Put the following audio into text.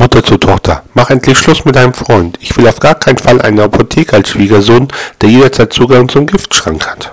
Mutter zur Tochter. Mach endlich Schluss mit deinem Freund. Ich will auf gar keinen Fall einen Apotheker als Schwiegersohn, der jederzeit Zugang zum Giftschrank hat.